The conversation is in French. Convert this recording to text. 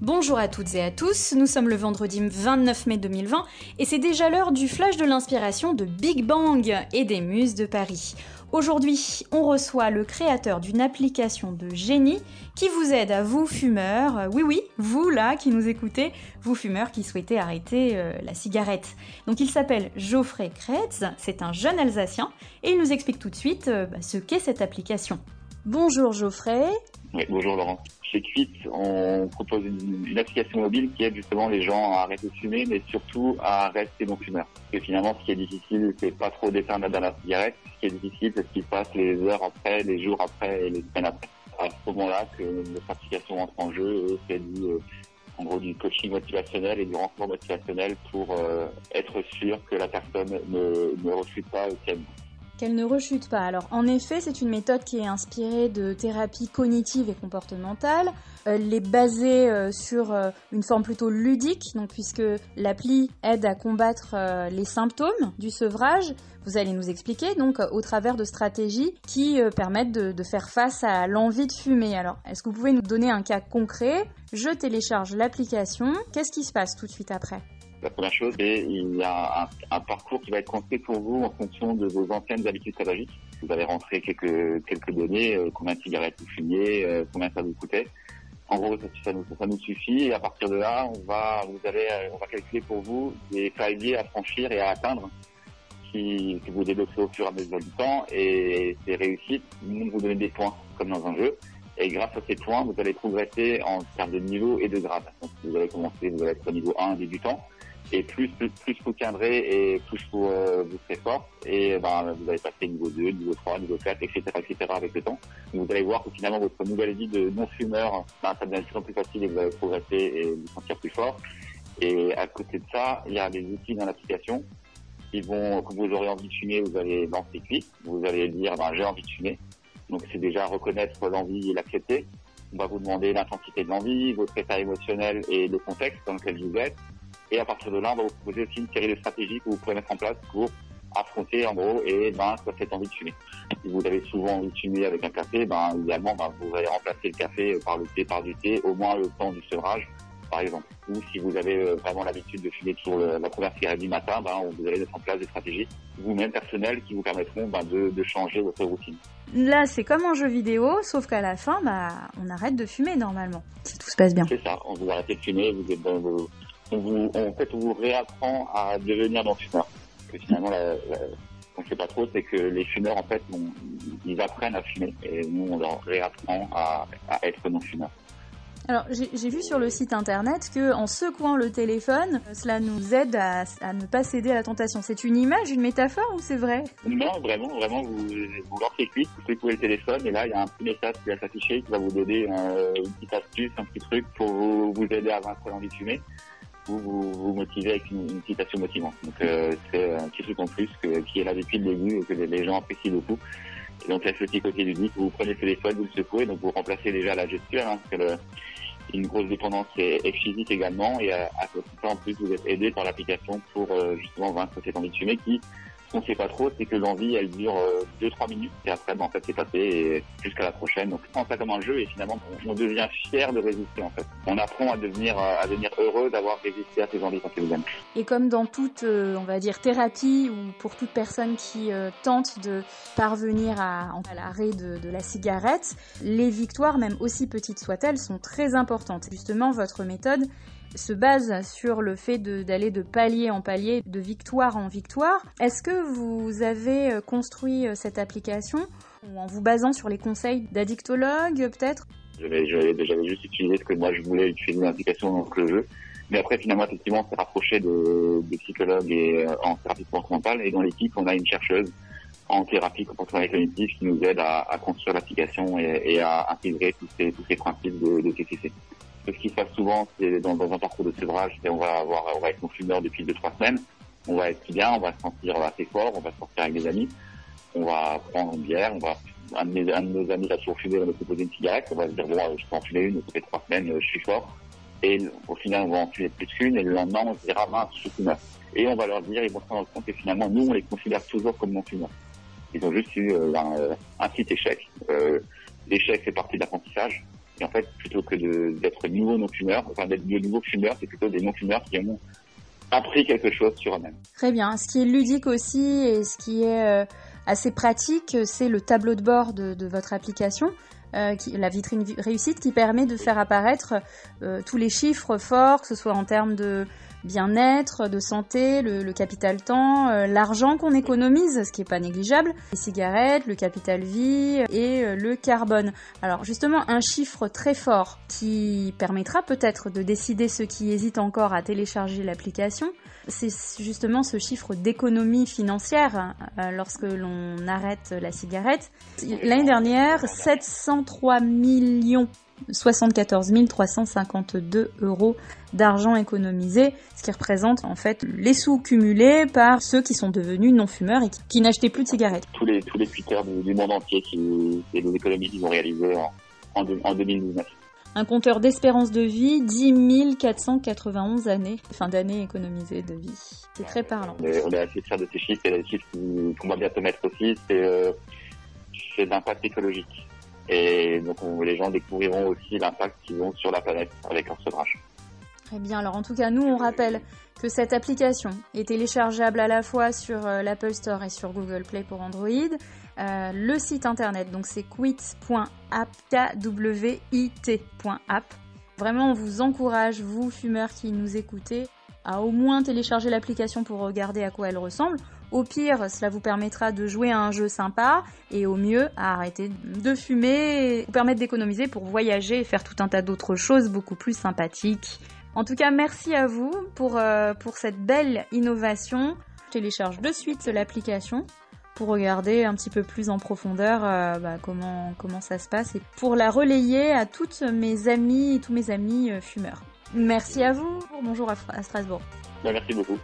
Bonjour à toutes et à tous, nous sommes le vendredi 29 mai 2020 et c'est déjà l'heure du flash de l'inspiration de Big Bang et des muses de Paris. Aujourd'hui, on reçoit le créateur d'une application de génie qui vous aide à vous fumeurs, oui oui, vous là qui nous écoutez, vous fumeurs qui souhaitez arrêter euh, la cigarette. Donc il s'appelle Geoffrey Kretz, c'est un jeune Alsacien et il nous explique tout de suite euh, bah, ce qu'est cette application. Bonjour Geoffrey. Oui, bonjour Laurent. Chez Quit, on propose une, application mobile qui aide justement les gens à arrêter de fumer, mais surtout à rester non-fumeurs. Parce que finalement, ce qui est difficile, c'est pas trop d'éteindre la dernière cigarette. Ce qui est difficile, c'est ce qui se passe les heures après, les jours après et les semaines après. À ce moment-là, que notre application entre en jeu, c'est du, euh, en gros, du coaching motivationnel et du renfort motivationnel pour euh, être sûr que la personne ne, ne refuse pas au tienne qu'elle ne rechute pas. Alors en effet, c'est une méthode qui est inspirée de thérapie cognitive et comportementale. Elle est basée euh, sur euh, une forme plutôt ludique, donc puisque l'appli aide à combattre euh, les symptômes du sevrage. Vous allez nous expliquer donc au travers de stratégies qui permettent de faire face à l'envie de fumer. Alors, est-ce que vous pouvez nous donner un cas concret? Je télécharge l'application. Qu'est-ce qui se passe tout de suite après? La première chose, c'est il y a un, parcours qui va être construit pour vous en fonction de vos anciennes habitudes tabagiques. Vous allez rentrer quelques quelques données, euh, combien de cigarettes vous fumiez, euh, combien ça vous coûtait. En gros, ça, nous, ça nous suffit. Et à partir de là, on va vous allez on va calculer pour vous des paliers à franchir et à atteindre qui, que vous débloquez au fur et à mesure du temps. Et ces réussites vont vous donner des points, comme dans un jeu. Et grâce à ces points, vous allez progresser en termes de niveau et de grade. Donc, vous allez commencer, vous allez être au niveau 1 débutant et plus plus, plus vous tiendrez et plus vous, euh, vous serez fort et ben, vous allez passer niveau 2, niveau 3, niveau 4, etc., etc. avec le temps. vous allez voir que finalement votre nouvelle vie de non-fumeur, ben, ça devient de plus en plus facile et vous allez progresser et vous sentir plus fort. Et à côté de ça, il y a des outils dans l'application qui vont, quand vous aurez envie de fumer, vous allez lancer clic, vous allez dire ben, j'ai envie de fumer. Donc c'est déjà reconnaître l'envie et l'accepter. On va vous demander l'intensité de l'envie, votre état émotionnel et le contexte dans lequel vous êtes. Et à partir de là, on va vous proposer aussi une série de stratégies que vous pouvez mettre en place pour affronter en gros et ben cette envie de fumer. Si vous avez souvent envie de fumer avec un café, ben idéalement ben, vous allez remplacer le café par le thé, par du thé, au moins le temps du sevrage, par exemple. Ou si vous avez euh, vraiment l'habitude de fumer sur la première cigarette du matin, ben vous allez mettre en place des stratégies vous-même personnelles qui vous permettront ben, de, de changer votre routine. Là, c'est comme un jeu vidéo, sauf qu'à la fin, bah, on arrête de fumer normalement, si tout se passe bien. C'est ça, on vous arrêtez de fumer, vous êtes dans vos on vous, en fait, on vous réapprend à devenir non-fumeur. Que finalement, la, la, on ne sait pas trop, c'est que les fumeurs, en fait, ils apprennent à fumer et nous, on leur réapprend à, à être non-fumeurs. Alors j'ai vu sur le site internet que en secouant le téléphone, cela nous aide à, à ne pas céder à la tentation. C'est une image, une métaphore ou c'est vrai? Non, vraiment, vraiment, vous, vous lancez clic, vous secouez le téléphone et là il y a un petit message qui va s'afficher qui va vous donner euh, une petite astuce, un petit truc pour vous, vous aider à vaincre l'envie de fumer vous vous, motivez avec une, citation motivante. Donc euh, c'est un petit truc en plus que, qui est là depuis le début et que les gens apprécient beaucoup. Et donc a ce petit côté ludique, vous prenez le téléphone, vous le secouez, donc vous remplacez déjà la gestuelle, hein, parce que le, une grosse dépendance est, physique également, et à, à côté de ça, en plus, vous êtes aidé par l'application pour euh, justement vaincre cette envie de fumer qui ce qu'on sait pas trop, c'est que l'envie, elle dure 2-3 euh, minutes et après, ben, en fait, c'est passé jusqu'à la prochaine. Donc, on prend ça comme un jeu et finalement, on, devient fier de résister, en fait. On apprend à devenir, à devenir heureux d'avoir résisté à ses envies quand vous aime. Et comme dans toute, euh, on va dire, thérapie ou pour toute personne qui euh, tente de parvenir à, à l'arrêt de, de la cigarette, les victoires, même aussi petites soient-elles, sont très importantes. Justement, votre méthode, se base sur le fait d'aller de, palier en palier, de victoire en victoire. Est-ce que vous avez euh, construit euh, cette application en vous basant sur les conseils d'addictologues peut-être? J'avais juste utilisé ce que moi je voulais utiliser l'application dans le jeu. Mais après, finalement, effectivement, on s'est rapproché de, psychologues et euh, en thérapie comportementale. Et dans l'équipe, on a une chercheuse en thérapie comportementale cognitive qui nous aide à, construire l'application et, à intégrer tous ces, tous ces principes de, de TCC ce qui se passe souvent, c'est dans, dans, un parcours de sevrage, on va avoir, on va être non-fumeur depuis deux trois semaines, on va être bien, on va se sentir assez fort, on va sortir avec des amis, on va prendre une bière, on va un de, mes, un de nos amis a toujours fumé, on va nous proposer une cigarette, on va se dire bon, je peux en fumer une, ça fait trois semaines, je suis fort, et au final on va en fumer plus qu'une, et le lendemain on se dira mince, je suis fumeur. Et on va leur dire, ils vont se rendre compte que finalement nous on les considère toujours comme non-fumeurs. Ils ont juste eu euh, un, un, petit échec. Euh, L'échec fait partie de l'apprentissage Et en fait, plutôt que d'être nouveau non-fumeur, enfin d'être de nouveaux fumeurs, c'est plutôt des non-fumeurs qui ont appris quelque chose sur eux-mêmes. Très bien. Ce qui est ludique aussi et ce qui est assez pratique, c'est le tableau de bord de, votre application. Euh, la vitrine réussite qui permet de faire apparaître euh, tous les chiffres forts, que ce soit en termes de bien-être, de santé, le, capital temps, euh, l'argent qu'on économise, ce qui n'est pas négligeable, les cigarettes, le capital vie et euh, le carbone. Alors justement, un chiffre très fort qui permettra peut-être de décider ceux qui hésitent encore à télécharger l'application, c'est justement ce chiffre d'économie financière euh, lorsque l'on arrête la cigarette. L'année dernière, 703 millions 74 352 euros d'argent économisé, ce qui représente en fait les sous cumulés par ceux qui sont devenus non-fumeurs et qui, n'achetaient plus de cigarettes. Tous les, tous les tweeters du, monde entier qui, et les économies qu'ils ont réalisées en, en, 2019 un compteur d'espérance de vie, 10 491 années, fin d'année économisée de vie. C'est très parlant. On est, assez fiers de ces chiffres et les chiffres qu'on va bientôt mettre aussi, c'est euh, l'impact écologique. Et donc les gens découvriront aussi l'impact qu'ils ont sur la planète avec leur sevrage. Très bien, alors en tout cas, nous, on rappelle que cette application est téléchargeable à la fois sur euh, l'Apple Store et sur Google Play pour Android. Euh, le site internet, donc c'est quit.app. Vraiment, on vous encourage, vous fumeurs qui nous écoutez, à au moins télécharger l'application pour regarder à quoi elle ressemble. Au pire, cela vous permettra de jouer à un jeu sympa et au mieux à arrêter de fumer et vous permettre d'économiser pour voyager et faire tout un tas d'autres choses beaucoup plus sympathiques. En tout cas, merci à vous pour, euh, pour cette belle innovation. Je télécharge de suite l'application pour regarder un petit peu plus en profondeur euh, bah, comment, comment ça se passe et pour la relayer à toutes mes amies tous mes amis euh, fumeurs. Merci à vous. Bonjour à, Strasbourg. Bah, merci beaucoup.